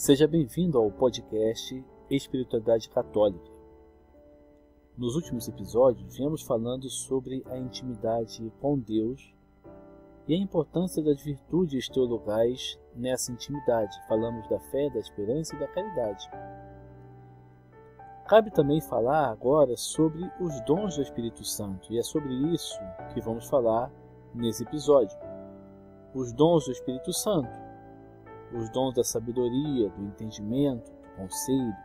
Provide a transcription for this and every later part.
Seja bem-vindo ao podcast Espiritualidade Católica. Nos últimos episódios, viemos falando sobre a intimidade com Deus e a importância das virtudes teologais nessa intimidade. Falamos da fé, da esperança e da caridade. Cabe também falar agora sobre os dons do Espírito Santo, e é sobre isso que vamos falar nesse episódio. Os dons do Espírito Santo, os dons da sabedoria, do entendimento, do conselho,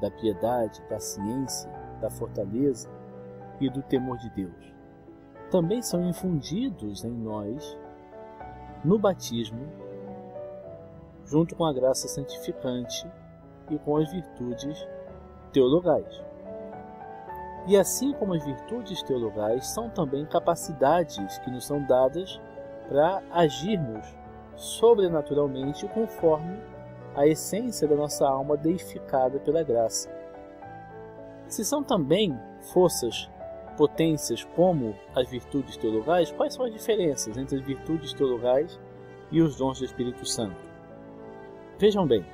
da piedade, da ciência, da fortaleza e do temor de Deus. Também são infundidos em nós no batismo, junto com a graça santificante e com as virtudes teologais. E assim como as virtudes teologais são também capacidades que nos são dadas para agirmos sobrenaturalmente conforme a essência da nossa alma deificada pela graça. Se são também forças, potências como as virtudes teologais, quais são as diferenças entre as virtudes teologais e os dons do Espírito Santo? Vejam bem,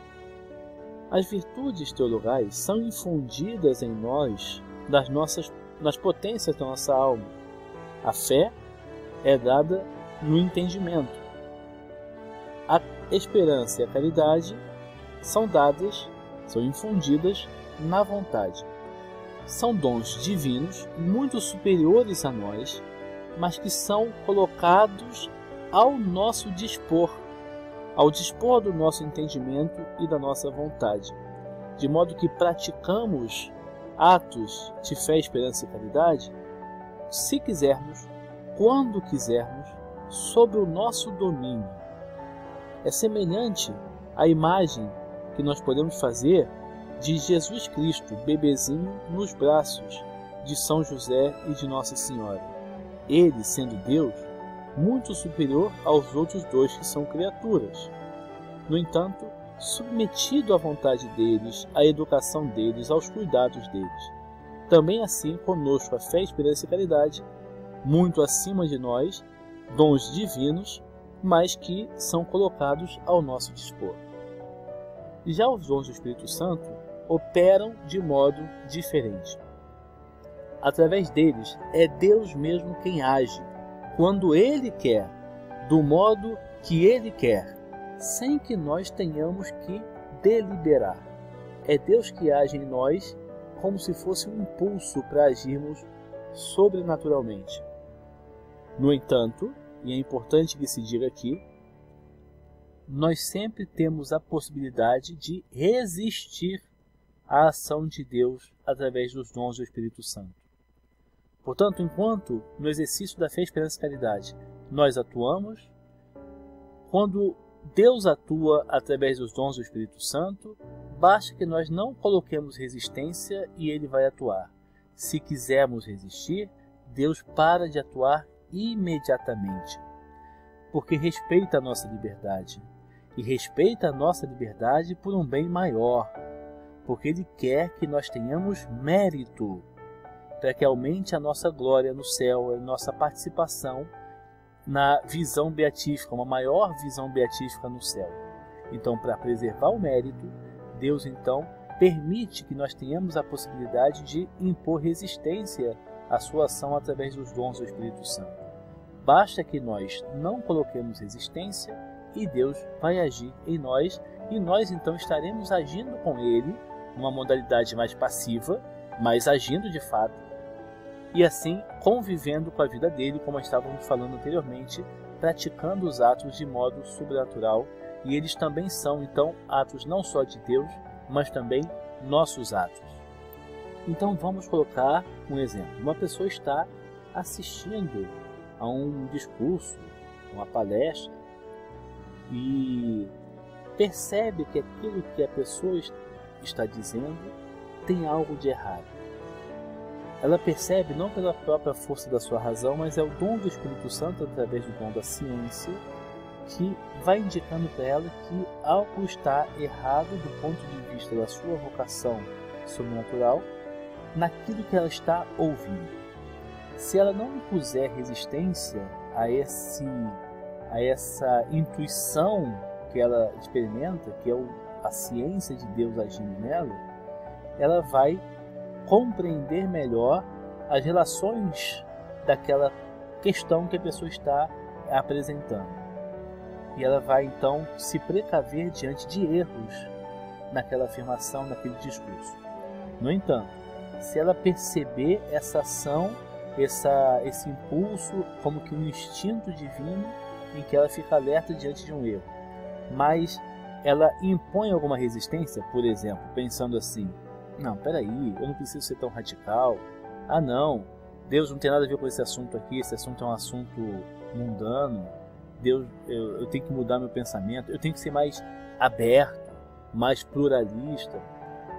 as virtudes teologais são infundidas em nós das nossas nas potências da nossa alma. A fé é dada no entendimento. A esperança e a caridade são dadas, são infundidas na vontade. São dons divinos muito superiores a nós, mas que são colocados ao nosso dispor ao dispor do nosso entendimento e da nossa vontade, de modo que praticamos atos de fé, esperança e caridade, se quisermos, quando quisermos, sob o nosso domínio. É semelhante à imagem que nós podemos fazer de Jesus Cristo, bebezinho, nos braços de São José e de Nossa Senhora. Ele, sendo Deus, muito superior aos outros dois que são criaturas. No entanto, submetido à vontade deles, à educação deles, aos cuidados deles. Também assim conosco a fé, esperança e caridade, muito acima de nós, dons divinos, mas que são colocados ao nosso dispor. Já os dons do Espírito Santo operam de modo diferente. Através deles, é Deus mesmo quem age, quando Ele quer, do modo que Ele quer, sem que nós tenhamos que deliberar. É Deus que age em nós como se fosse um impulso para agirmos sobrenaturalmente. No entanto, e é importante que se diga aqui, nós sempre temos a possibilidade de resistir à ação de Deus através dos dons do Espírito Santo. Portanto, enquanto no exercício da fé, esperança e caridade nós atuamos, quando Deus atua através dos dons do Espírito Santo, basta que nós não coloquemos resistência e ele vai atuar. Se quisermos resistir, Deus para de atuar imediatamente, porque respeita a nossa liberdade e respeita a nossa liberdade por um bem maior, porque Ele quer que nós tenhamos mérito para que aumente a nossa glória no céu, a nossa participação na visão beatífica, uma maior visão beatífica no céu. Então, para preservar o mérito, Deus então permite que nós tenhamos a possibilidade de impor resistência à sua ação através dos dons do Espírito Santo. Basta que nós não coloquemos resistência e Deus vai agir em nós e nós então estaremos agindo com Ele numa modalidade mais passiva, mas agindo de fato e assim convivendo com a vida dele, como estávamos falando anteriormente, praticando os atos de modo sobrenatural, e eles também são então atos não só de Deus, mas também nossos atos. Então vamos colocar um exemplo. Uma pessoa está assistindo a um discurso, uma palestra, e percebe que aquilo que a pessoa está dizendo tem algo de errado ela percebe não pela própria força da sua razão, mas é o dom do Espírito Santo através do dom da ciência que vai indicando para ela que algo está errado do ponto de vista da sua vocação sobrenatural naquilo que ela está ouvindo. Se ela não impuser resistência a esse a essa intuição que ela experimenta, que é a ciência de Deus agindo nela, ela vai compreender melhor as relações daquela questão que a pessoa está apresentando. E ela vai então se precaver diante de erros naquela afirmação, naquele discurso. No entanto, se ela perceber essa ação, essa, esse impulso como que um instinto divino em que ela fica alerta diante de um erro, mas ela impõe alguma resistência, por exemplo, pensando assim: não, peraí, eu não preciso ser tão radical. Ah, não, Deus não tem nada a ver com esse assunto aqui, esse assunto é um assunto mundano. Deus, eu, eu tenho que mudar meu pensamento, eu tenho que ser mais aberto, mais pluralista.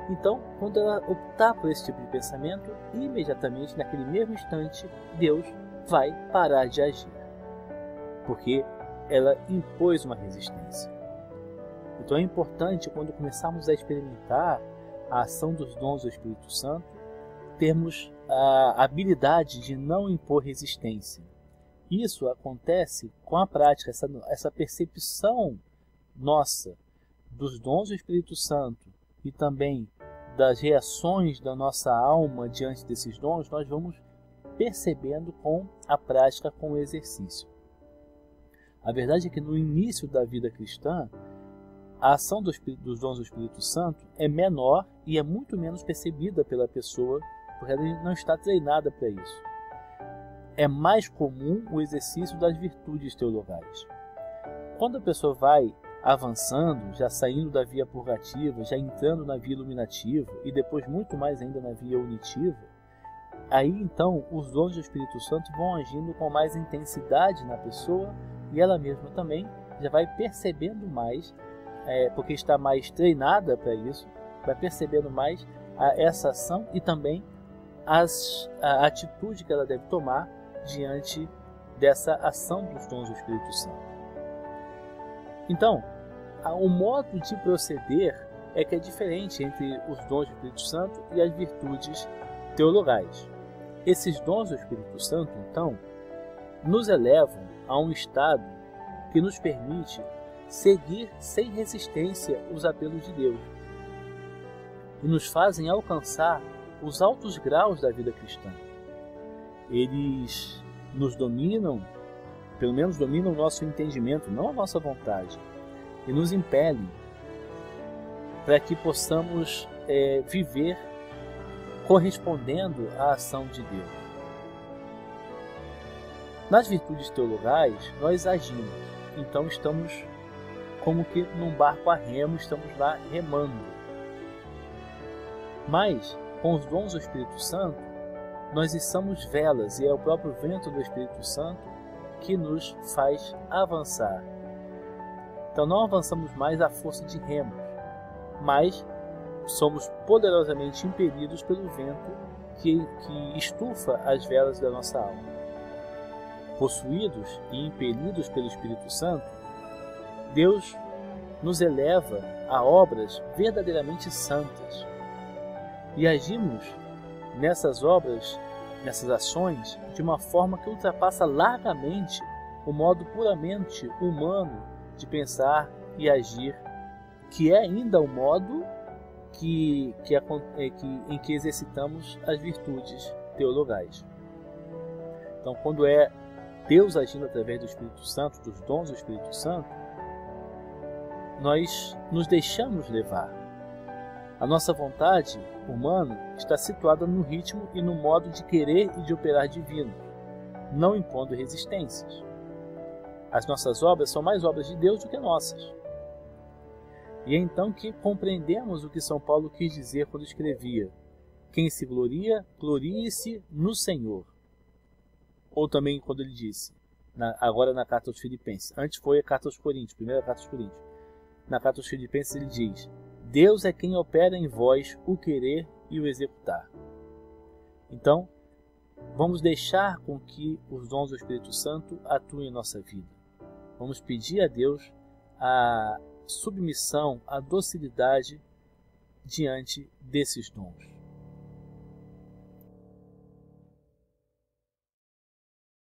Então, quando ela optar por esse tipo de pensamento, imediatamente, naquele mesmo instante, Deus vai parar de agir. Porque ela impôs uma resistência. Então é importante, quando começarmos a experimentar a ação dos dons do Espírito Santo, termos a habilidade de não impor resistência. Isso acontece com a prática, essa, essa percepção nossa dos dons do Espírito Santo e também das reações da nossa alma diante desses dons, nós vamos percebendo com a prática, com o exercício. A verdade é que no início da vida cristã, a ação dos, dons do Espírito Santo é menor e é muito menos percebida pela pessoa, porque ela não está treinada para isso. É mais comum o exercício das virtudes teologais. Quando a pessoa vai avançando, já saindo da via purgativa, já entrando na via iluminativa e depois muito mais ainda na via unitiva, aí então os dons do Espírito Santo vão agindo com mais intensidade na pessoa e ela mesma também já vai percebendo mais, é, porque está mais treinada para isso, vai percebendo mais a, essa ação e também as, a atitude que ela deve tomar diante dessa ação dos dons do Espírito Santo. Então, o modo de proceder é que é diferente entre os dons do Espírito Santo e as virtudes teologais. Esses dons do Espírito Santo, então, nos elevam a um estado que nos permite seguir sem resistência os apelos de Deus e nos fazem alcançar os altos graus da vida cristã. Eles nos dominam pelo menos domina o nosso entendimento, não a nossa vontade, e nos impele para que possamos é, viver correspondendo à ação de Deus. Nas virtudes teologais, nós agimos, então estamos como que num barco a remo, estamos lá remando. Mas, com os dons do Espírito Santo, nós estamos velas e é o próprio vento do Espírito Santo que nos faz avançar. Então não avançamos mais à força de remos, mas somos poderosamente impelidos pelo vento que, que estufa as velas da nossa alma. Possuídos e impelidos pelo Espírito Santo, Deus nos eleva a obras verdadeiramente santas e agimos nessas obras nessas ações de uma forma que ultrapassa largamente o modo puramente humano de pensar e agir, que é ainda o modo que, que, é, que, em que exercitamos as virtudes teologais. Então, quando é Deus agindo através do Espírito Santo, dos dons do Espírito Santo, nós nos deixamos levar a nossa vontade humana está situada no ritmo e no modo de querer e de operar divino, não impondo resistências. As nossas obras são mais obras de Deus do que nossas. E é então que compreendemos o que São Paulo quis dizer quando escrevia: Quem se gloria, glorie-se no Senhor. Ou também quando ele disse, na, agora na carta aos Filipenses, antes foi a carta aos Coríntios, primeira carta aos Coríntios. Na carta aos Filipenses ele diz: Deus é quem opera em vós o querer e o executar. Então, vamos deixar com que os dons do Espírito Santo atuem em nossa vida. Vamos pedir a Deus a submissão, a docilidade diante desses dons.